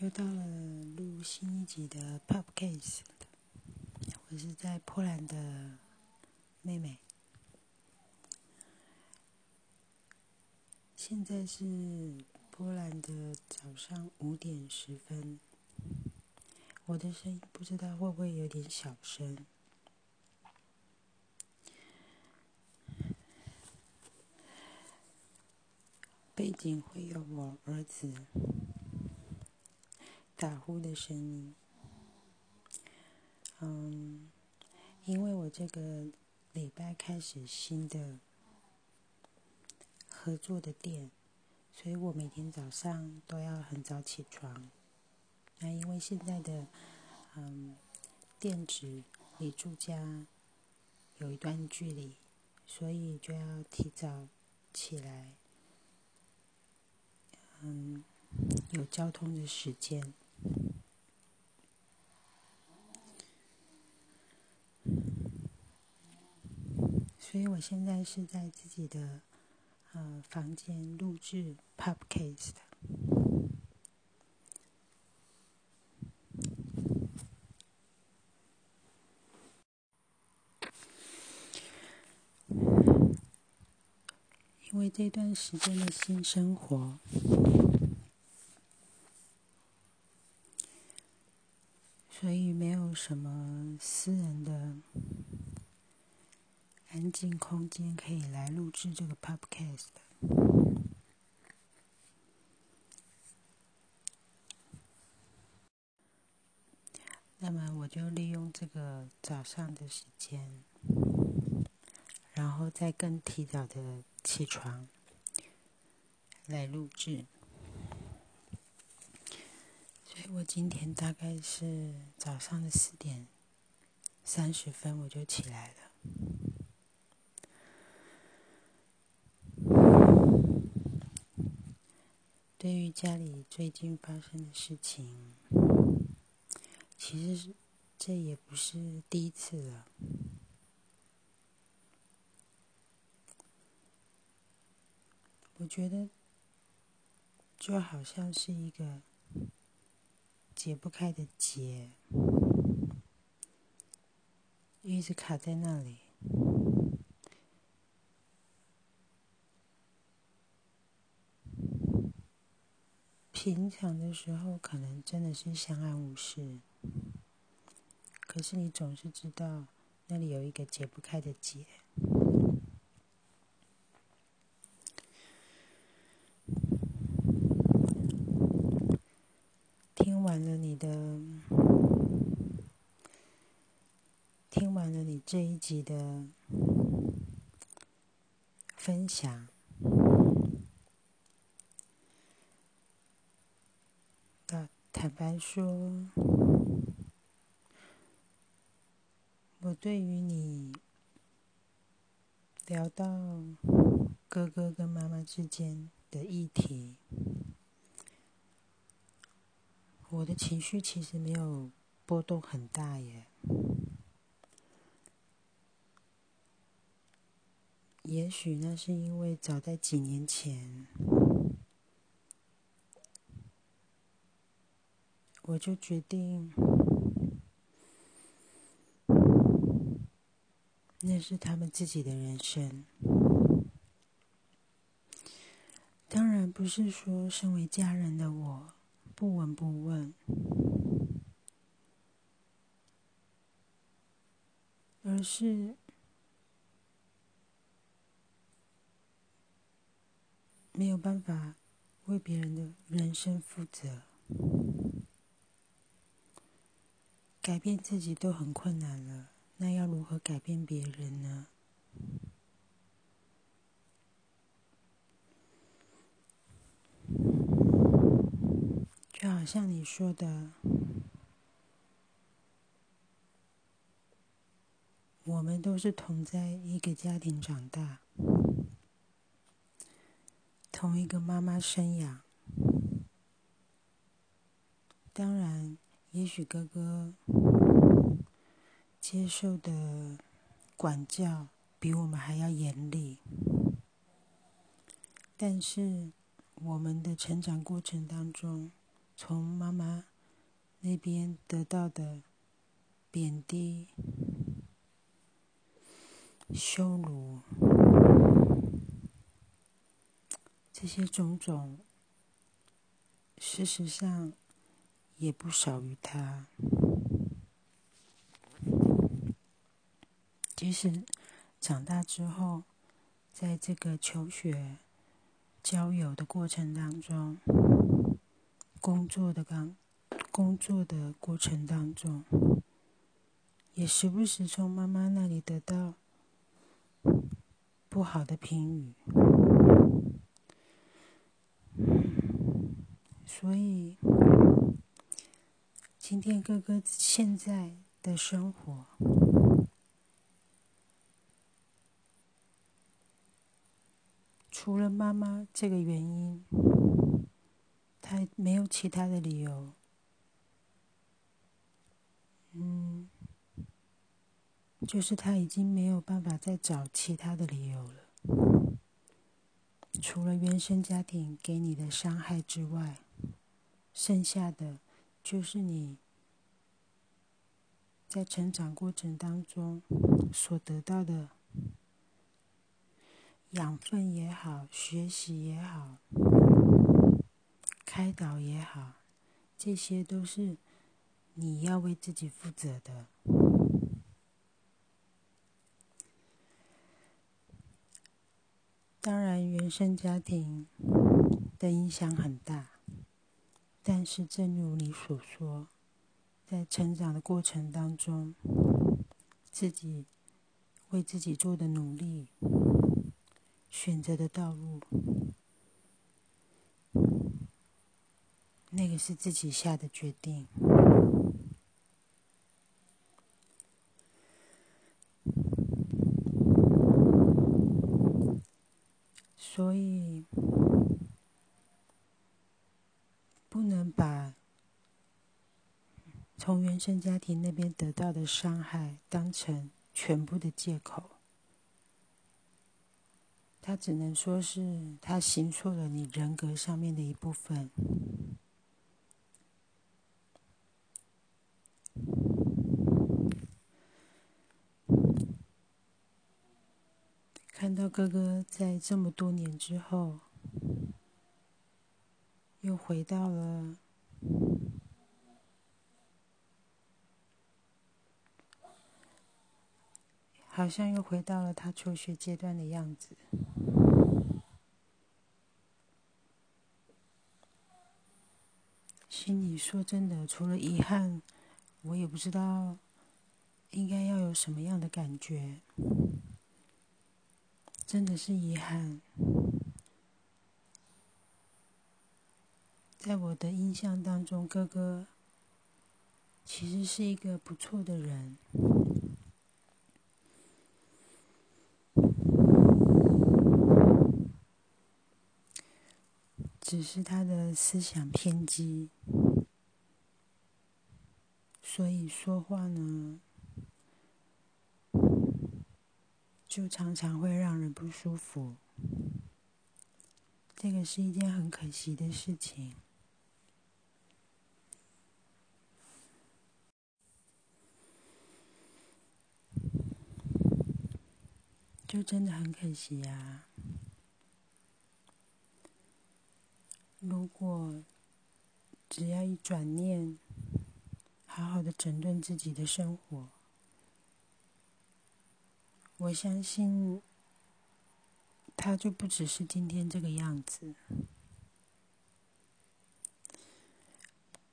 又到了录新一集的 Popcase，我是在波兰的妹妹。现在是波兰的早上五点十分，我的声音不知道会不会有点小声，背景会有我儿子。打呼的声音，嗯，因为我这个礼拜开始新的合作的店，所以我每天早上都要很早起床。那因为现在的嗯店址离住家有一段距离，所以就要提早起来，嗯，有交通的时间。所以我现在是在自己的呃房间录制 Podcast，因为这段时间的新生活。所以没有什么私人的 安静空间可以来录制这个 podcast。那么我就利用这个早上的时间，然后再更提早的起床来录制。我今天大概是早上的四点三十分我就起来了。对于家里最近发生的事情，其实这也不是第一次了。我觉得就好像是一个。解不开的结，一直卡在那里。平常的时候可能真的是相安无事，可是你总是知道那里有一个解不开的结。完了你的，听完了你这一集的分享，坦白说，我对于你聊到哥哥跟妈妈之间的议题。我的情绪其实没有波动很大耶，也许那是因为早在几年前，我就决定，那是他们自己的人生。当然不是说身为家人的我。不闻不问，而是没有办法为别人的人生负责，改变自己都很困难了，那要如何改变别人呢？就好像你说的，我们都是同在一个家庭长大，同一个妈妈生养。当然，也许哥哥接受的管教比我们还要严厉，但是我们的成长过程当中。从妈妈那边得到的贬低、羞辱，这些种种，事实上也不少于他。即使长大之后，在这个求学、交友的过程当中，工作的刚工作的过程当中，也时不时从妈妈那里得到不好的评语，所以今天哥哥现在的生活。除了妈妈这个原因，他没有其他的理由。嗯，就是他已经没有办法再找其他的理由了。除了原生家庭给你的伤害之外，剩下的就是你在成长过程当中所得到的。养分也好，学习也好，开导也好，这些都是你要为自己负责的。当然，原生家庭的影响很大，但是正如你所说，在成长的过程当中，自己为自己做的努力。选择的道路，那个是自己下的决定，所以不能把从原生家庭那边得到的伤害当成全部的借口。他只能说是他行错了你人格上面的一部分。看到哥哥在这么多年之后，又回到了。好像又回到了他求学阶段的样子，心里说真的，除了遗憾，我也不知道应该要有什么样的感觉。真的是遗憾，在我的印象当中，哥哥其实是一个不错的人。只是他的思想偏激，所以说话呢，就常常会让人不舒服。这个是一件很可惜的事情，就真的很可惜呀。如果只要一转念，好好的整顿自己的生活，我相信他就不只是今天这个样子。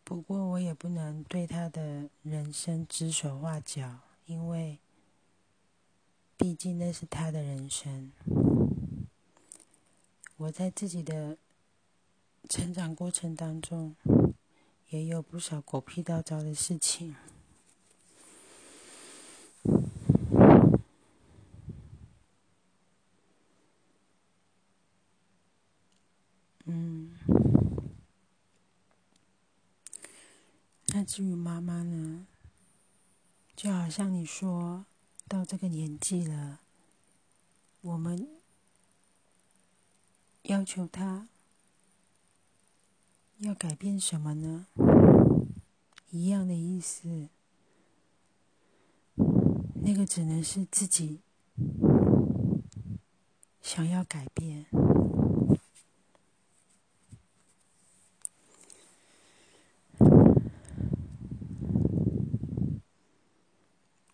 不过我也不能对他的人生指手画脚，因为毕竟那是他的人生。我在自己的。成长过程当中，也有不少狗屁倒灶的事情。嗯，那至于妈妈呢？就好像你说到这个年纪了，我们要求他。要改变什么呢？一样的意思，那个只能是自己想要改变。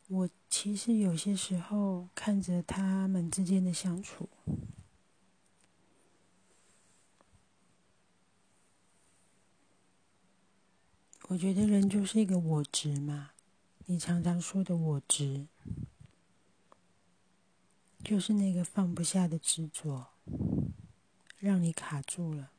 我其实有些时候看着他们之间的相处。我觉得人就是一个我执嘛，你常常说的我执，就是那个放不下的执着，让你卡住了。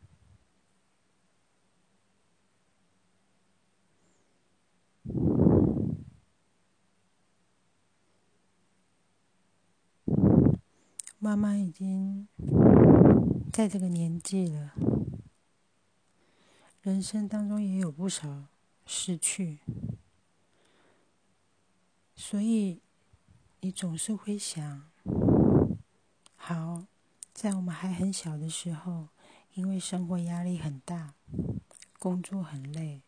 妈妈已经在这个年纪了，人生当中也有不少。失去，所以你总是会想：好，在我们还很小的时候，因为生活压力很大，工作很累，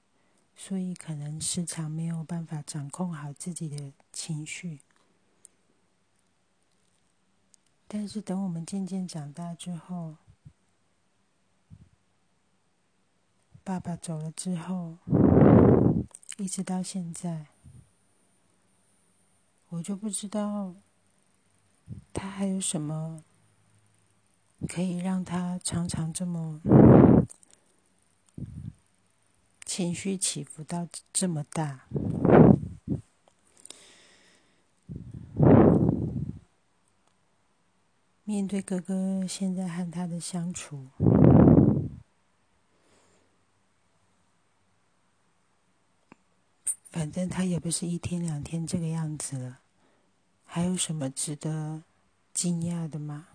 所以可能时常没有办法掌控好自己的情绪。但是等我们渐渐长大之后，爸爸走了之后。一直到现在，我就不知道他还有什么可以让他常常这么情绪起伏到这么大。面对哥哥现在和他的相处。反正他也不是一天两天这个样子了，还有什么值得惊讶的吗？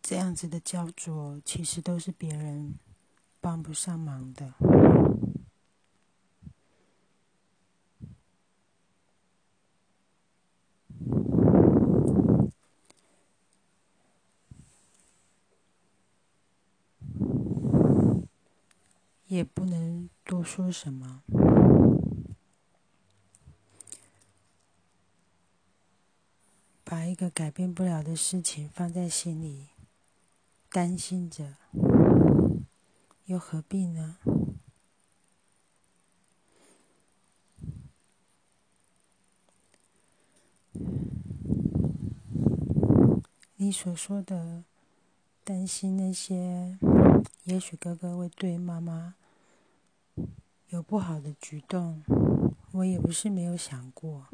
这样子的焦灼，其实都是别人帮不上忙的。也不能多说什么，把一个改变不了的事情放在心里，担心着，又何必呢？你所说的担心那些，也许哥哥会对妈妈。有不好的举动，我也不是没有想过。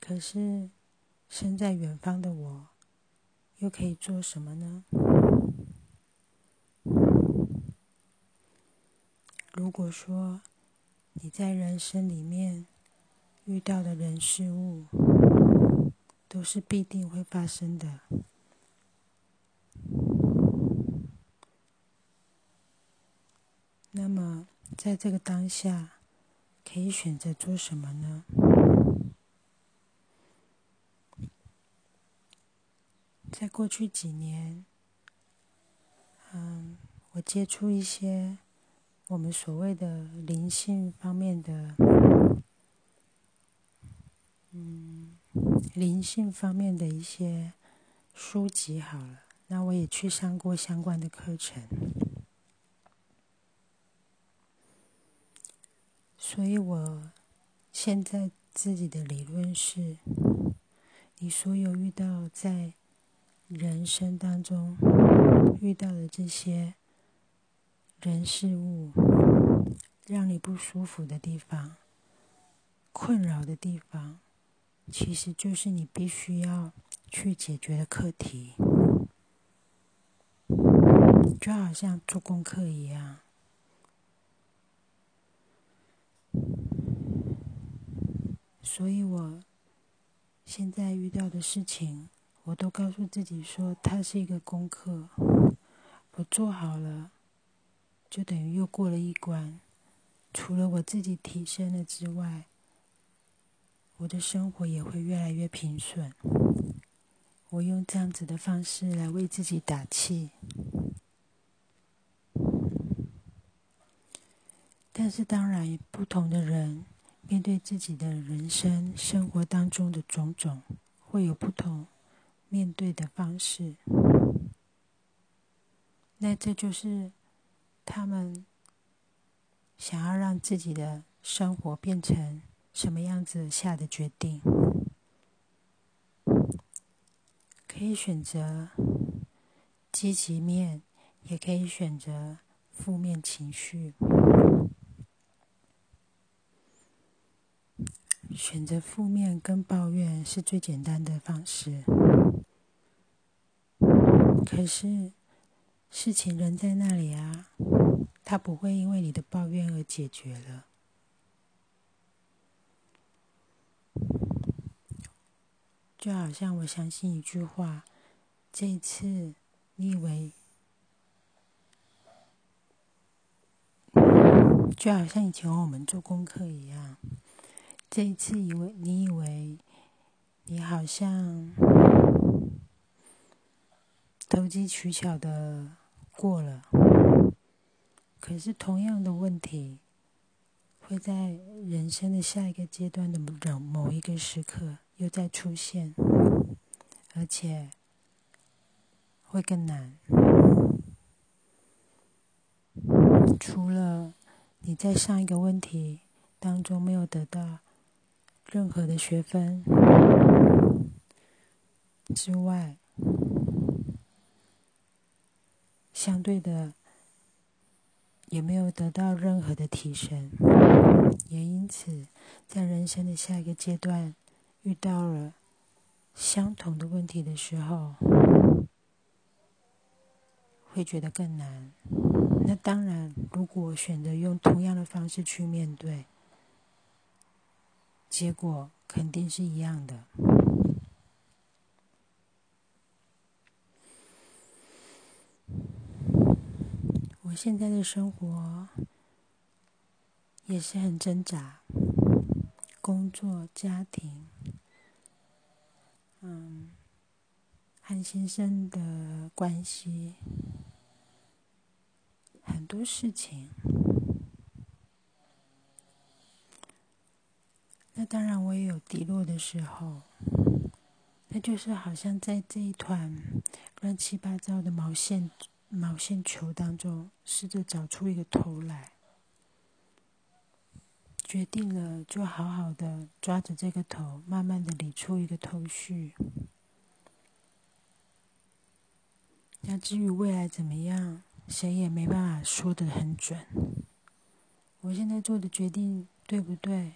可是，身在远方的我，又可以做什么呢？如果说你在人生里面遇到的人事物，都是必定会发生的。那么，在这个当下，可以选择做什么呢？在过去几年，嗯，我接触一些我们所谓的灵性方面的，嗯，灵性方面的一些书籍。好了，那我也去上过相关的课程。所以，我现在自己的理论是：你所有遇到在人生当中遇到的这些人事物，让你不舒服的地方、困扰的地方，其实就是你必须要去解决的课题，就好像做功课一样。所以，我现在遇到的事情，我都告诉自己说，它是一个功课，我做好了，就等于又过了一关。除了我自己提升了之外，我的生活也会越来越平顺。我用这样子的方式来为自己打气。但是，当然，不同的人面对自己的人生、生活当中的种种，会有不同面对的方式。那这就是他们想要让自己的生活变成什么样子下的决定。可以选择积极面，也可以选择负面情绪。选择负面跟抱怨是最简单的方式，可是事情仍在那里啊，它不会因为你的抱怨而解决了。就好像我相信一句话，这一次你以为，就好像以前我们做功课一样。这一次，以为你以为你好像投机取巧的过了，可是同样的问题会在人生的下一个阶段的某某一个时刻又再出现，而且会更难。除了你在上一个问题当中没有得到。任何的学分之外，相对的也没有得到任何的提升，也因此，在人生的下一个阶段遇到了相同的问题的时候，会觉得更难。那当然，如果选择用同样的方式去面对。结果肯定是一样的。我现在的生活也是很挣扎，工作、家庭，嗯，和先生的关系，很多事情。那当然，我也有低落的时候。那就是好像在这一团乱七八糟的毛线毛线球当中，试着找出一个头来。决定了，就好好的抓着这个头，慢慢的理出一个头绪。那至于未来怎么样，谁也没办法说的很准。我现在做的决定对不对？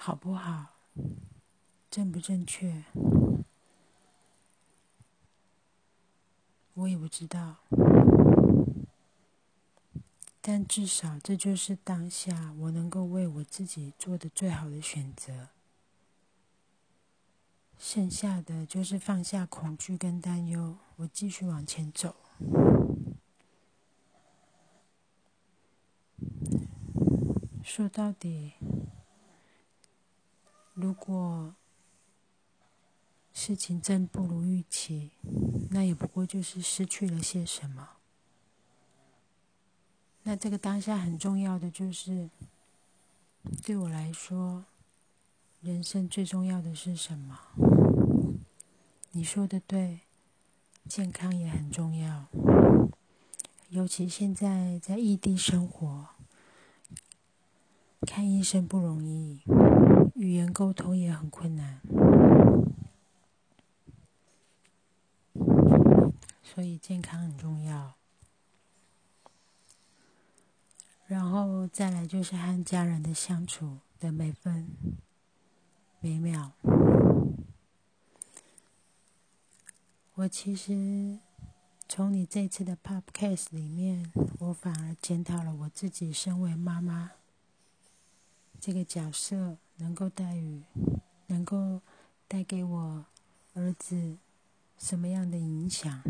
好不好？正不正确？我也不知道。但至少这就是当下我能够为我自己做的最好的选择。剩下的就是放下恐惧跟担忧，我继续往前走。说到底。如果事情真不如预期，那也不过就是失去了些什么。那这个当下很重要的就是，对我来说，人生最重要的是什么？你说的对，健康也很重要。尤其现在在异地生活，看医生不容易。语言沟通也很困难，所以健康很重要。然后再来就是和家人的相处的每分每秒。我其实从你这次的 Podcast 里面，我反而检讨了我自己身为妈妈这个角色。能够带予，能够带给我儿子什么样的影响？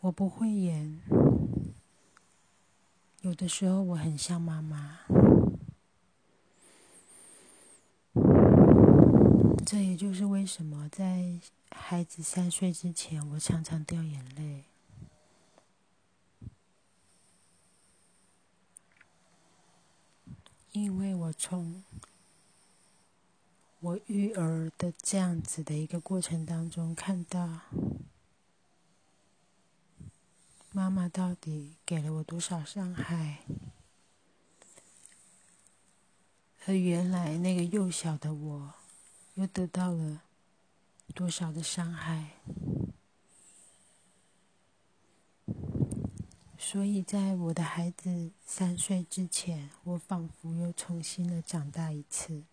我不会演，有的时候我很像妈妈，这也就是为什么在孩子三岁之前，我常常掉眼泪，因为我从我育儿的这样子的一个过程当中，看到妈妈到底给了我多少伤害。和原来那个幼小的我，又得到了多少的伤害？所以在我的孩子三岁之前，我仿佛又重新的长大一次。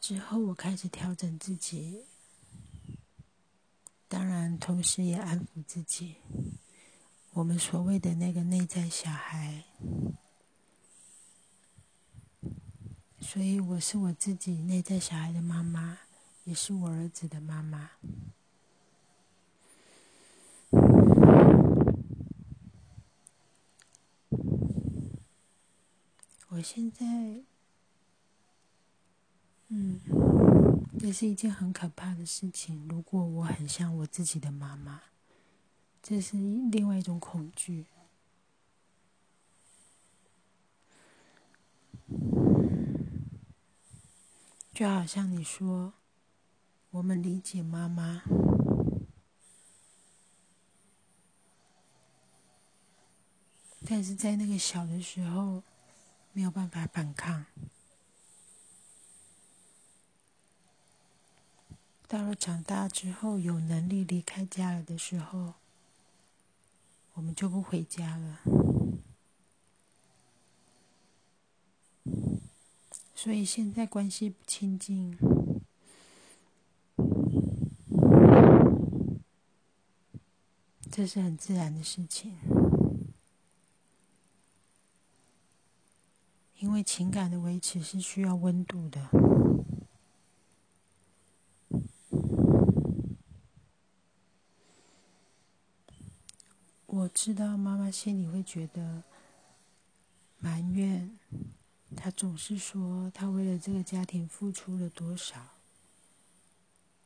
之后，我开始调整自己，当然，同时也安抚自己。我们所谓的那个内在小孩。所以，我是我自己内在小孩的妈妈，也是我儿子的妈妈。我现在，嗯，这是一件很可怕的事情。如果我很像我自己的妈妈，这是另外一种恐惧。就好像你说，我们理解妈妈，但是在那个小的时候没有办法反抗，到了长大之后有能力离开家了的时候，我们就不回家了。所以现在关系不亲近，这是很自然的事情。因为情感的维持是需要温度的。我知道妈妈心里会觉得埋怨。她总是说，她为了这个家庭付出了多少，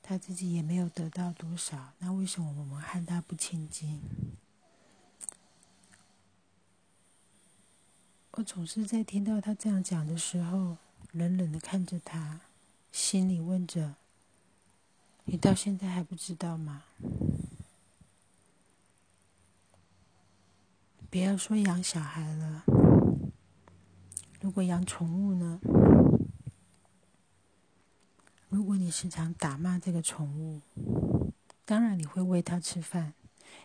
她自己也没有得到多少。那为什么我们和她不亲近？我总是在听到他这样讲的时候，冷冷的看着他，心里问着：“你到现在还不知道吗？不要说养小孩了。”如果养宠物呢？如果你时常打骂这个宠物，当然你会喂它吃饭，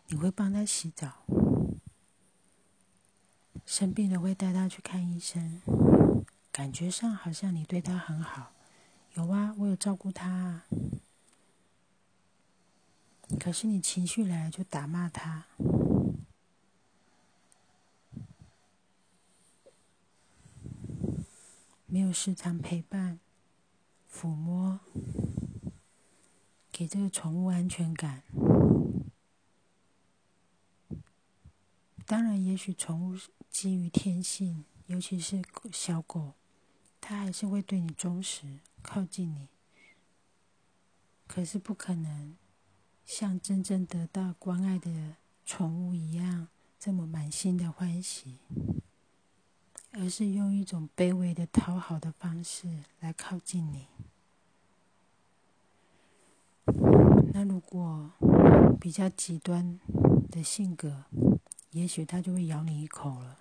你会帮它洗澡，生病了会带他去看医生，感觉上好像你对他很好。有啊，我有照顾他啊。可是你情绪来了就打骂他。没有时常陪伴、抚摸，给这个宠物安全感。当然，也许宠物基于天性，尤其是小狗，它还是会对你忠实、靠近你。可是，不可能像真正得到关爱的宠物一样，这么满心的欢喜。而是用一种卑微的讨好的方式来靠近你。那如果比较极端的性格，也许它就会咬你一口了，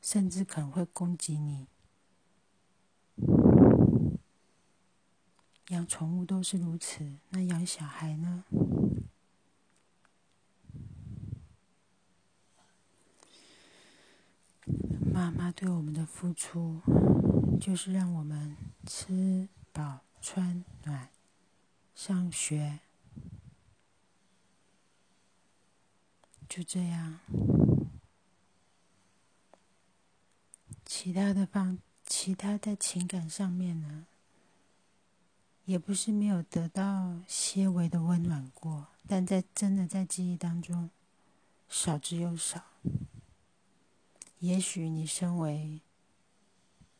甚至可能会攻击你。养宠物都是如此，那养小孩呢？妈妈对我们的付出，就是让我们吃饱穿暖、上学，就这样。其他的方，其他的情感上面呢，也不是没有得到些微的温暖过，但在真的在记忆当中，少之又少。也许你身为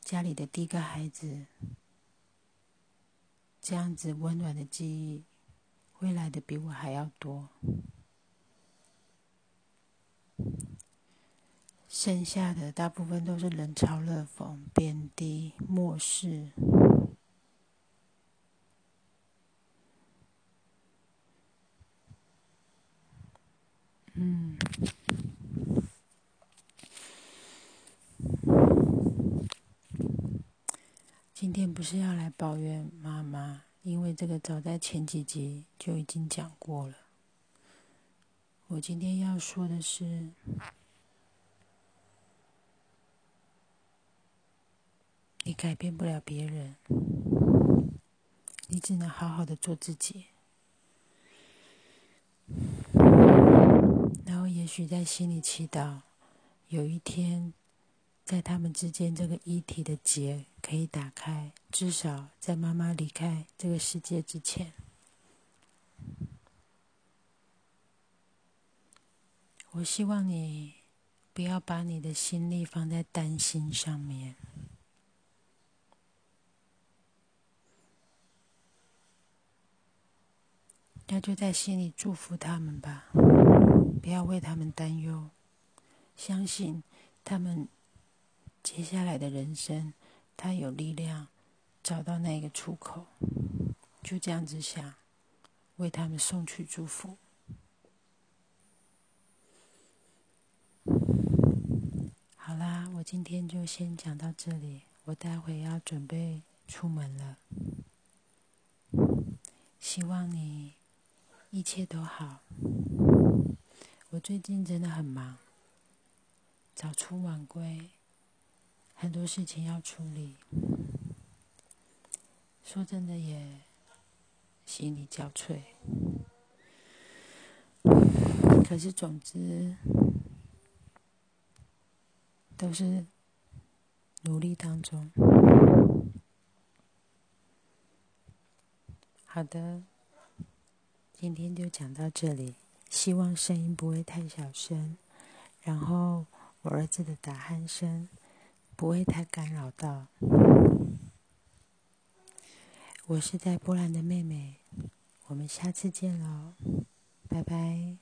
家里的第一个孩子，这样子温暖的记忆会来的比我还要多。剩下的大部分都是冷嘲热讽、贬低、漠视。嗯，今天不是要来抱怨妈妈，因为这个早在前几集就已经讲过了。我今天要说的是。你改变不了别人，你只能好好的做自己。然后，也许在心里祈祷，有一天，在他们之间这个一体的结可以打开，至少在妈妈离开这个世界之前。我希望你不要把你的心力放在担心上面。那就在心里祝福他们吧，不要为他们担忧，相信他们接下来的人生，他有力量找到那个出口，就这样子想，为他们送去祝福。好啦，我今天就先讲到这里，我待会要准备出门了，希望你。一切都好。我最近真的很忙，早出晚归，很多事情要处理。说真的，也心力交瘁。可是，总之都是努力当中。好的。今天就讲到这里，希望声音不会太小声，然后我儿子的打鼾声不会太干扰到。我是在波兰的妹妹，我们下次见喽，拜拜。